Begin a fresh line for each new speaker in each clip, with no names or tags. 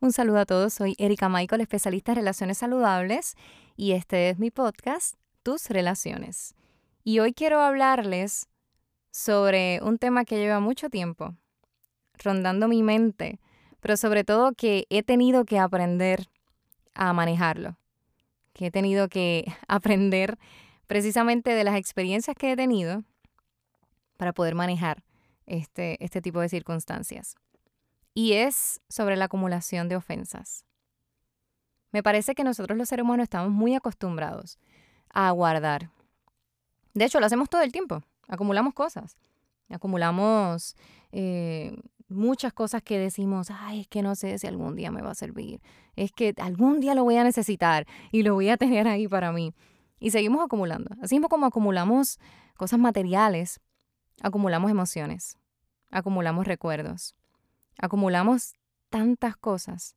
Un saludo a todos, soy Erika Michael, especialista en relaciones saludables, y este es mi podcast, Tus Relaciones. Y hoy quiero hablarles sobre un tema que lleva mucho tiempo rondando mi mente, pero sobre todo que he tenido que aprender a manejarlo, que he tenido que aprender precisamente de las experiencias que he tenido para poder manejar este, este tipo de circunstancias y es sobre la acumulación de ofensas. Me parece que nosotros los seres humanos estamos muy acostumbrados a guardar. De hecho, lo hacemos todo el tiempo. Acumulamos cosas. Acumulamos eh, muchas cosas que decimos, ay, es que no sé si algún día me va a servir. Es que algún día lo voy a necesitar y lo voy a tener ahí para mí. Y seguimos acumulando. Así mismo como acumulamos cosas materiales, acumulamos emociones, acumulamos recuerdos, acumulamos tantas cosas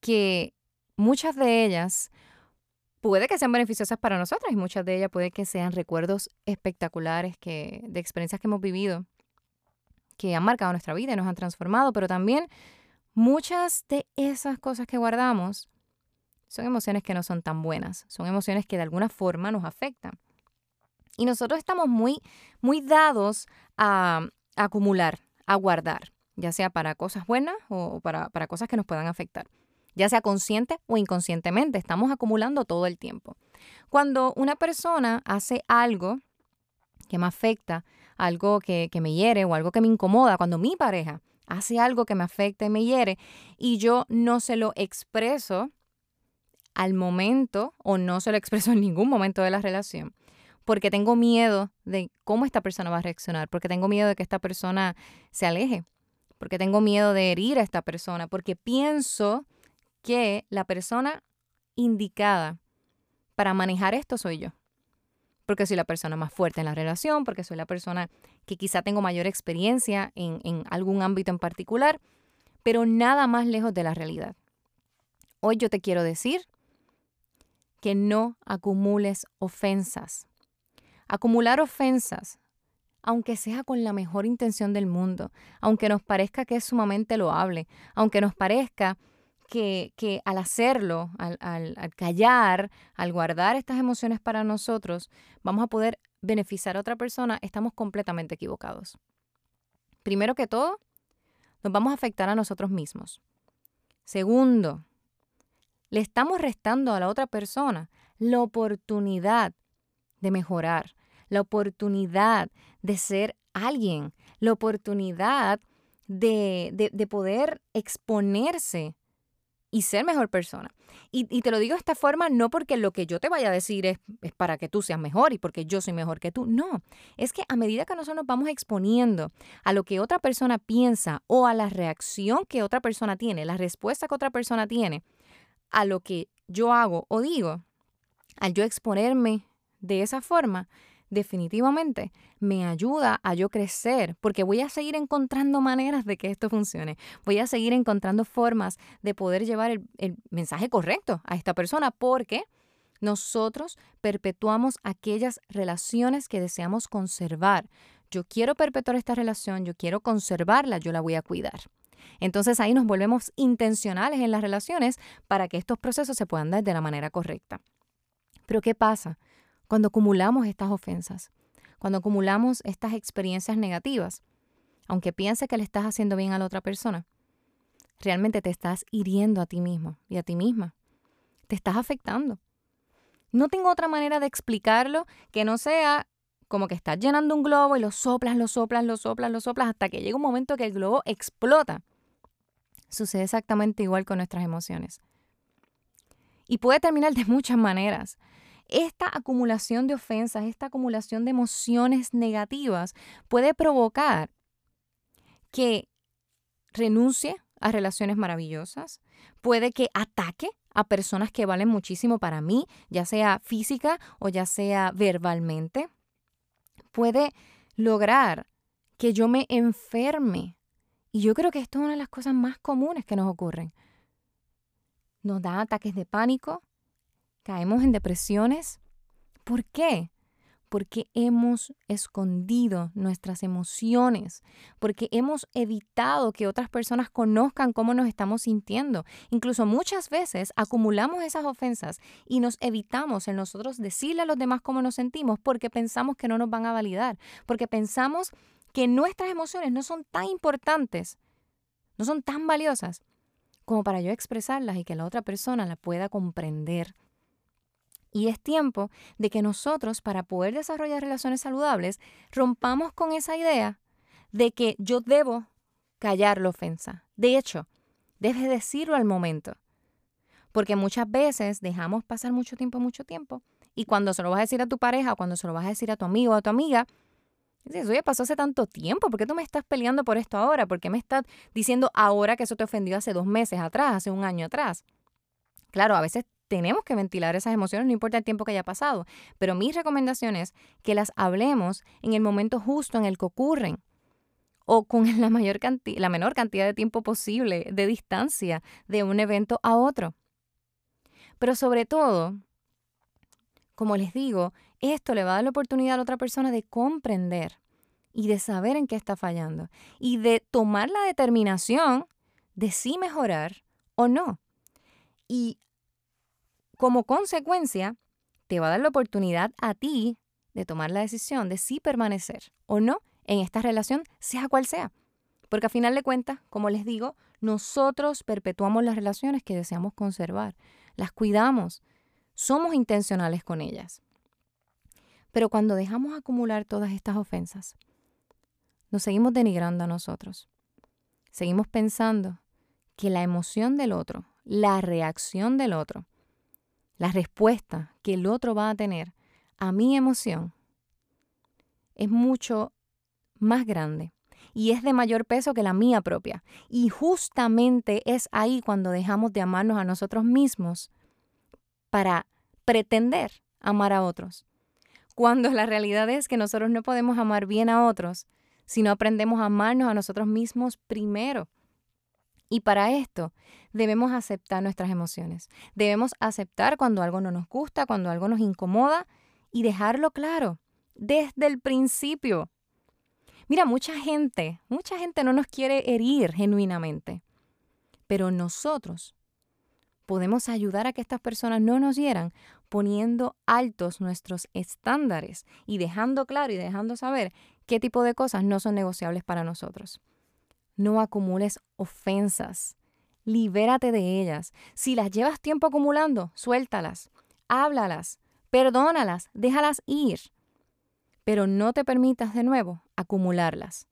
que muchas de ellas puede que sean beneficiosas para nosotras y muchas de ellas puede que sean recuerdos espectaculares que, de experiencias que hemos vivido que han marcado nuestra vida y nos han transformado, pero también muchas de esas cosas que guardamos son emociones que no son tan buenas, son emociones que de alguna forma nos afectan. Y nosotros estamos muy, muy dados a, a acumular, a guardar ya sea para cosas buenas o para, para cosas que nos puedan afectar, ya sea consciente o inconscientemente, estamos acumulando todo el tiempo. Cuando una persona hace algo que me afecta, algo que, que, me hiere o algo que me incomoda, cuando mi pareja hace algo que me afecta y me hiere y yo no se lo expreso al momento o no se lo expreso en ningún momento de la relación, porque tengo miedo de cómo esta persona va a reaccionar, porque tengo miedo de que esta persona se aleje, porque tengo miedo de herir a esta persona, porque pienso que la persona indicada para manejar esto soy yo. Porque soy la persona más fuerte en la relación, porque soy la persona que quizá tengo mayor experiencia en, en algún ámbito en particular, pero nada más lejos de la realidad. Hoy yo te quiero decir que no acumules ofensas. Acumular ofensas aunque sea con la mejor intención del mundo, aunque nos parezca que es sumamente loable, aunque nos parezca que, que al hacerlo, al, al, al, callar, al guardar estas emociones para nosotros, vamos a poder beneficiar a otra persona, estamos completamente equivocados. Primero que todo, nos vamos a afectar a nosotros mismos. Segundo, le estamos restando a la otra persona la oportunidad de mejorar, la oportunidad de ser alguien, la oportunidad de, de, de poder exponerse y ser mejor persona. Y, y, te lo digo de esta forma no porque lo que yo te vaya a decir es, es, para que tú seas mejor y porque yo soy mejor que tú. No, es que a medida que nosotros nos vamos exponiendo a lo que otra persona piensa o a la reacción que otra persona tiene, la respuesta que otra persona tiene a lo que yo hago o digo, al yo exponerme de esa forma, definitivamente me ayuda a yo crecer, porque voy a seguir encontrando maneras de que esto funcione. Voy a seguir encontrando formas de poder llevar el, mensaje correcto a esta persona, porque nosotros perpetuamos aquellas relaciones que deseamos conservar. Yo quiero perpetuar esta relación, yo quiero conservarla, yo la voy a cuidar. Entonces ahí nos volvemos intencionales en las relaciones para que estos procesos se puedan dar de la manera correcta. Pero ¿qué pasa? Cuando acumulamos estas ofensas, cuando acumulamos estas experiencias negativas, aunque piense que le estás haciendo bien a la otra persona, realmente te estás hiriendo a ti mismo y a ti misma. Te estás afectando. No tengo otra manera de explicarlo que no sea como que estás llenando un globo y lo soplas, lo soplas, lo soplas, lo soplas hasta que llega un momento que el globo explota. Sucede exactamente igual con nuestras emociones. Y puede terminar de muchas maneras. Esta acumulación de ofensas, esta acumulación de emociones negativas puede provocar que renuncie a relaciones maravillosas, puede que ataque a personas que valen muchísimo para mí, ya sea física o ya sea verbalmente, puede lograr que yo me enferme. Y yo creo que esto es una de las cosas más comunes que nos ocurren. Nos da ataques de pánico, caemos en depresiones. ¿Por qué? porque hemos escondido nuestras emociones, porque hemos evitado que otras personas conozcan cómo nos estamos sintiendo. Incluso muchas veces acumulamos esas ofensas y nos evitamos en nosotros decirle a los demás cómo nos sentimos porque pensamos que no nos van a validar, porque pensamos que nuestras emociones no son tan importantes, no son tan valiosas como para yo expresarlas y que la otra persona la pueda comprender. Y es tiempo de que nosotros, para poder desarrollar relaciones saludables, rompamos con esa idea de que yo debo callar la ofensa. De hecho, debes decirlo al momento. Porque muchas veces dejamos pasar mucho tiempo, mucho tiempo. Y cuando se lo vas a decir a tu pareja o cuando se lo vas a decir a tu amigo a tu amiga, dices, oye, pasó hace tanto tiempo, ¿por qué tú me estás peleando por esto ahora? ¿Por qué me estás diciendo ahora que eso te ofendió hace dos meses atrás, hace un año atrás? Claro, a veces tenemos que ventilar esas emociones, no importa el tiempo que haya pasado. Pero mi recomendación es que las hablemos en el momento justo en el que ocurren o con la, mayor la menor cantidad de tiempo posible de distancia de un evento a otro. Pero sobre todo, como les digo, esto le va a dar la oportunidad a la otra persona de comprender y de saber en qué está fallando y de tomar la determinación de si mejorar o no. Y como consecuencia, te va a dar la oportunidad a ti de tomar la decisión de si permanecer o no en esta relación, sea cual sea. Porque a final de cuentas, como les digo, nosotros perpetuamos las relaciones que deseamos conservar, las cuidamos, somos intencionales con ellas. Pero cuando dejamos acumular todas estas ofensas, nos seguimos denigrando a nosotros. Seguimos pensando que la emoción del otro, la reacción del otro, la respuesta que el otro va a tener a mi emoción es mucho más grande y es de mayor peso que la mía propia. Y justamente es ahí cuando dejamos de amarnos a nosotros mismos para pretender amar a otros. Cuando la realidad es que nosotros no podemos amar bien a otros si no aprendemos a amarnos a nosotros mismos primero. Y para esto debemos aceptar nuestras emociones. Debemos aceptar cuando algo no nos gusta, cuando algo nos incomoda y dejarlo claro desde el principio. Mira, mucha gente, mucha gente no nos quiere herir genuinamente, pero nosotros podemos ayudar a que estas personas no nos hieran poniendo altos nuestros estándares y dejando claro y dejando saber qué tipo de cosas no son negociables para nosotros. No acumules ofensas. Libérate de ellas. Si las llevas tiempo acumulando, suéltalas, háblalas, perdónalas, déjalas ir. Pero no te permitas de nuevo acumularlas.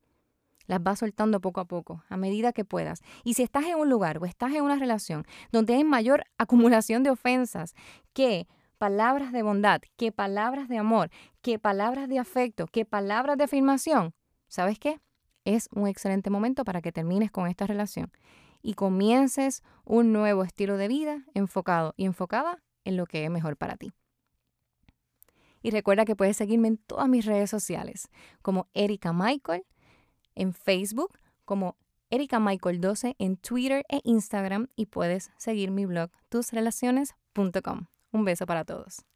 Las vas soltando poco a poco, a medida que puedas. Y si estás en un lugar o estás en una relación donde hay mayor acumulación de ofensas que palabras de bondad, que palabras de amor, que palabras de afecto, que palabras de afirmación, ¿sabes qué? Es un excelente momento para que termines con esta relación y comiences un nuevo estilo de vida enfocado y enfocada en lo que es mejor para ti. Y recuerda que puedes seguirme en todas mis redes sociales, como Erika Michael, en Facebook, como Erika Michael 12 en Twitter e Instagram y puedes seguir mi blog tusrelaciones.com. Un beso para todos.